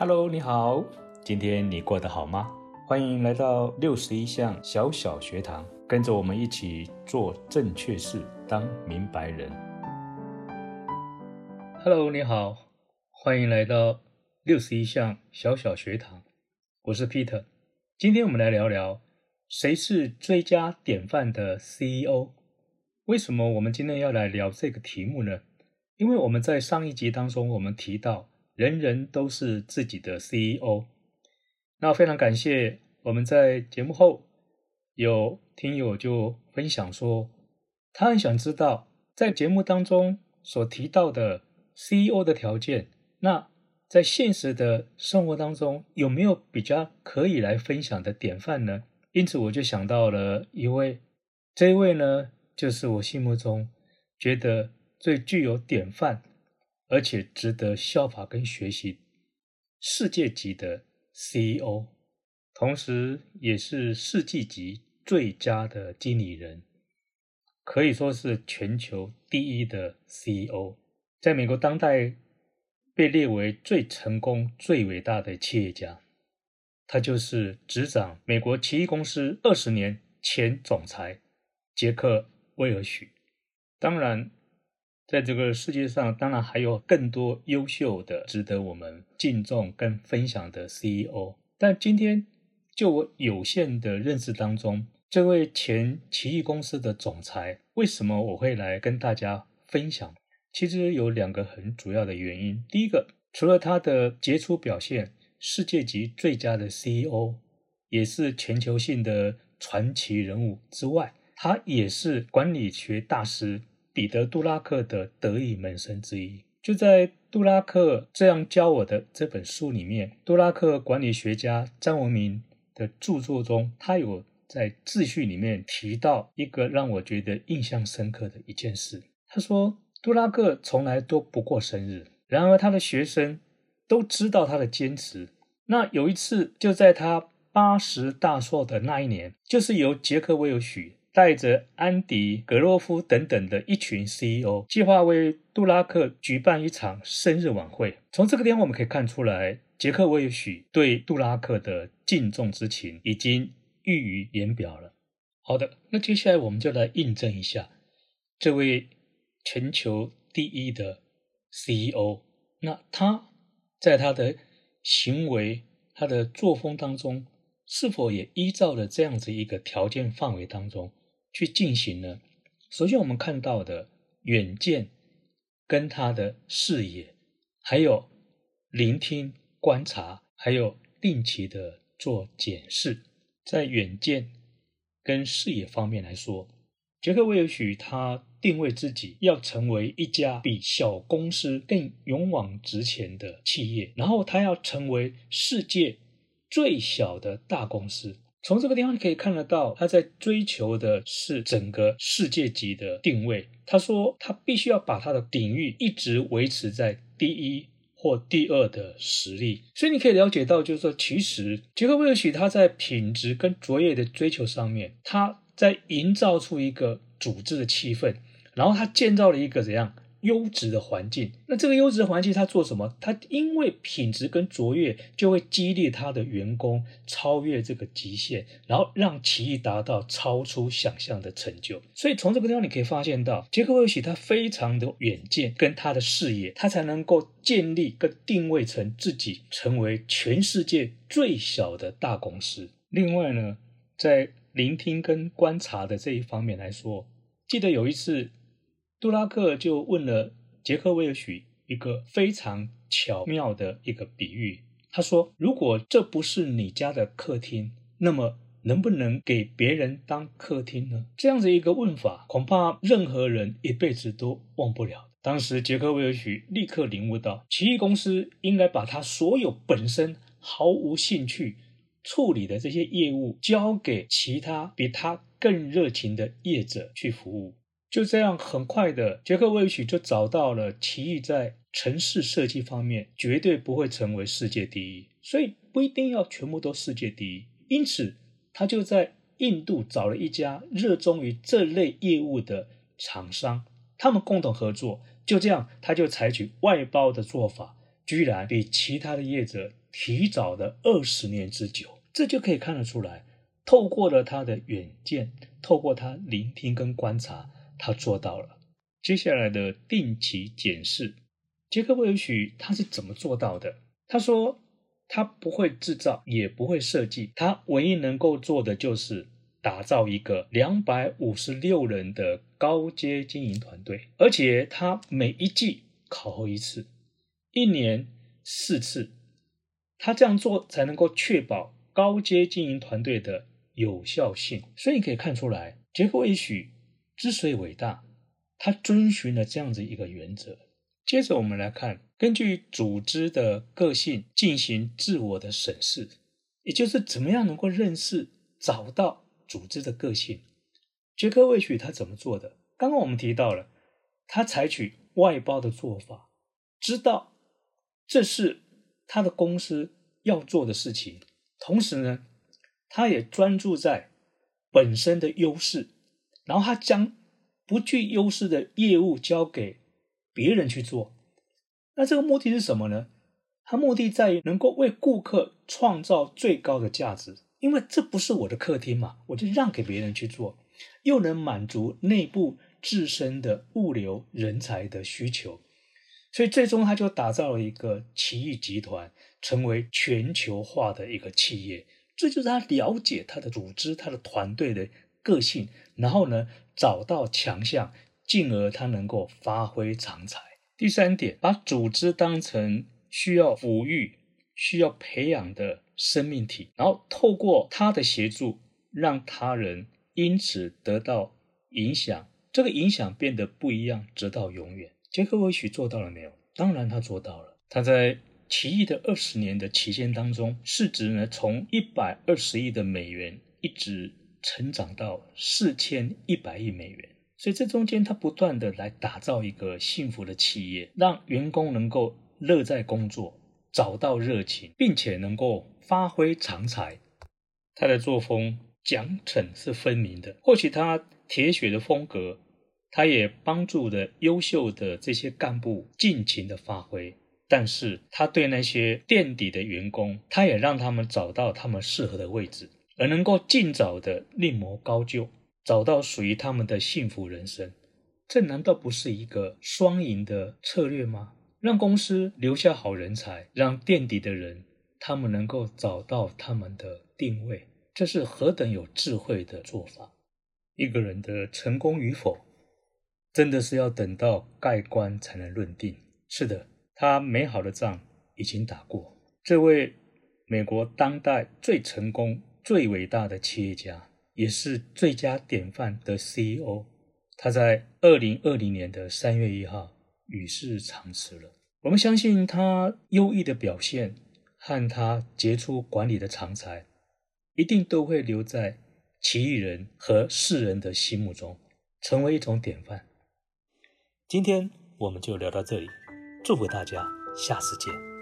Hello，你好，今天你过得好吗？欢迎来到六十一项小小学堂，跟着我们一起做正确事，当明白人。Hello，你好，欢迎来到六十一项小小学堂，我是 Peter。今天我们来聊聊谁是最佳典范的 CEO。为什么我们今天要来聊这个题目呢？因为我们在上一集当中，我们提到。人人都是自己的 CEO。那非常感谢我们在节目后有听友就分享说，他很想知道在节目当中所提到的 CEO 的条件，那在现实的生活当中有没有比较可以来分享的典范呢？因此我就想到了一位，这一位呢就是我心目中觉得最具有典范。而且值得效法跟学习，世界级的 CEO，同时也是世纪级最佳的经理人，可以说是全球第一的 CEO，在美国当代被列为最成功、最伟大的企业家。他就是执掌美国奇异公司二十年前总裁杰克威尔许。当然。在这个世界上，当然还有更多优秀的、值得我们敬重跟分享的 CEO。但今天就我有限的认识当中，这位前奇异公司的总裁，为什么我会来跟大家分享？其实有两个很主要的原因。第一个，除了他的杰出表现，世界级最佳的 CEO，也是全球性的传奇人物之外，他也是管理学大师。彼得·杜拉克的得意门生之一，就在杜拉克这样教我的这本书里面，杜拉克管理学家张文明的著作中，他有在秩序里面提到一个让我觉得印象深刻的一件事。他说，杜拉克从来都不过生日，然而他的学生都知道他的坚持。那有一次，就在他八十大寿的那一年，就是由杰克·威尔许。带着安迪·格洛夫等等的一群 CEO，计划为杜拉克举办一场生日晚会。从这个地方我们可以看出来，杰克·威许对杜拉克的敬重之情已经溢于言表了。好的，那接下来我们就来印证一下这位全球第一的 CEO，那他在他的行为、他的作风当中，是否也依照了这样子一个条件范围当中？去进行呢？首先，我们看到的远见跟他的视野，还有聆听、观察，还有定期的做检视。在远见跟视野方面来说，杰克威尔许他定位自己要成为一家比小公司更勇往直前的企业，然后他要成为世界最小的大公司。从这个地方你可以看得到，他在追求的是整个世界级的定位。他说，他必须要把他的领域一直维持在第一或第二的实力。所以你可以了解到，就是说，其实杰克·威尔许他在品质跟卓越的追求上面，他在营造出一个组织的气氛，然后他建造了一个怎样？优质的环境，那这个优质的环境，他做什么？他因为品质跟卓越，就会激励他的员工超越这个极限，然后让企业达到超出想象的成就。所以从这个地方你可以发现到，杰克韦奇他非常的远见跟他的视野，他才能够建立跟定位成自己成为全世界最小的大公司。另外呢，在聆听跟观察的这一方面来说，记得有一次。杜拉克就问了杰克威尔许一个非常巧妙的一个比喻，他说：“如果这不是你家的客厅，那么能不能给别人当客厅呢？”这样子一个问法，恐怕任何人一辈子都忘不了。当时杰克威尔许立刻领悟到，奇异公司应该把他所有本身毫无兴趣处理的这些业务，交给其他比他更热情的业者去服务。就这样，很快的，杰克·威尔许就找到了奇异在城市设计方面绝对不会成为世界第一，所以不一定要全部都世界第一。因此，他就在印度找了一家热衷于这类业务的厂商，他们共同合作。就这样，他就采取外包的做法，居然比其他的业者提早了二十年之久，这就可以看得出来，透过了他的远见，透过他聆听跟观察，他做到了。接下来的定期检视，杰克·韦尔许他是怎么做到的？他说他不会制造，也不会设计，他唯一能够做的就是打造一个两百五十六人的高阶经营团队，而且他每一季考核一次。一年四次，他这样做才能够确保高阶经营团队的有效性。所以你可以看出来，杰克韦许之所以伟大，他遵循了这样子一个原则。接着我们来看，根据组织的个性进行自我的审视，也就是怎么样能够认识、找到组织的个性。杰克韦许他怎么做的？刚刚我们提到了，他采取外包的做法，知道。这是他的公司要做的事情，同时呢，他也专注在本身的优势，然后他将不具优势的业务交给别人去做。那这个目的是什么呢？他目的在于能够为顾客创造最高的价值，因为这不是我的客厅嘛，我就让给别人去做，又能满足内部自身的物流人才的需求。所以最终，他就打造了一个奇异集团，成为全球化的一个企业。这就是他了解他的组织、他的团队的个性，然后呢，找到强项，进而他能够发挥长才。第三点，把组织当成需要抚育、需要培养的生命体，然后透过他的协助，让他人因此得到影响，这个影响变得不一样，直到永远。杰克韦许做到了没有？当然，他做到了。他在奇异的二十年的期间当中，市值呢从一百二十亿的美元一直成长到四千一百亿美元。所以这中间，他不断的来打造一个幸福的企业，让员工能够乐在工作，找到热情，并且能够发挥长才。他的作风奖惩是分明的。或许他铁血的风格。他也帮助了优秀的这些干部尽情的发挥，但是他对那些垫底的员工，他也让他们找到他们适合的位置，而能够尽早的另谋高就，找到属于他们的幸福人生。这难道不是一个双赢的策略吗？让公司留下好人才，让垫底的人他们能够找到他们的定位，这是何等有智慧的做法！一个人的成功与否。真的是要等到盖棺才能论定。是的，他美好的仗已经打过。这位美国当代最成功、最伟大的企业家，也是最佳典范的 CEO，他在二零二零年的三月一号与世长辞了。我们相信他优异的表现和他杰出管理的长才，一定都会留在奇异人和世人的心目中，成为一种典范。今天我们就聊到这里，祝福大家，下次见。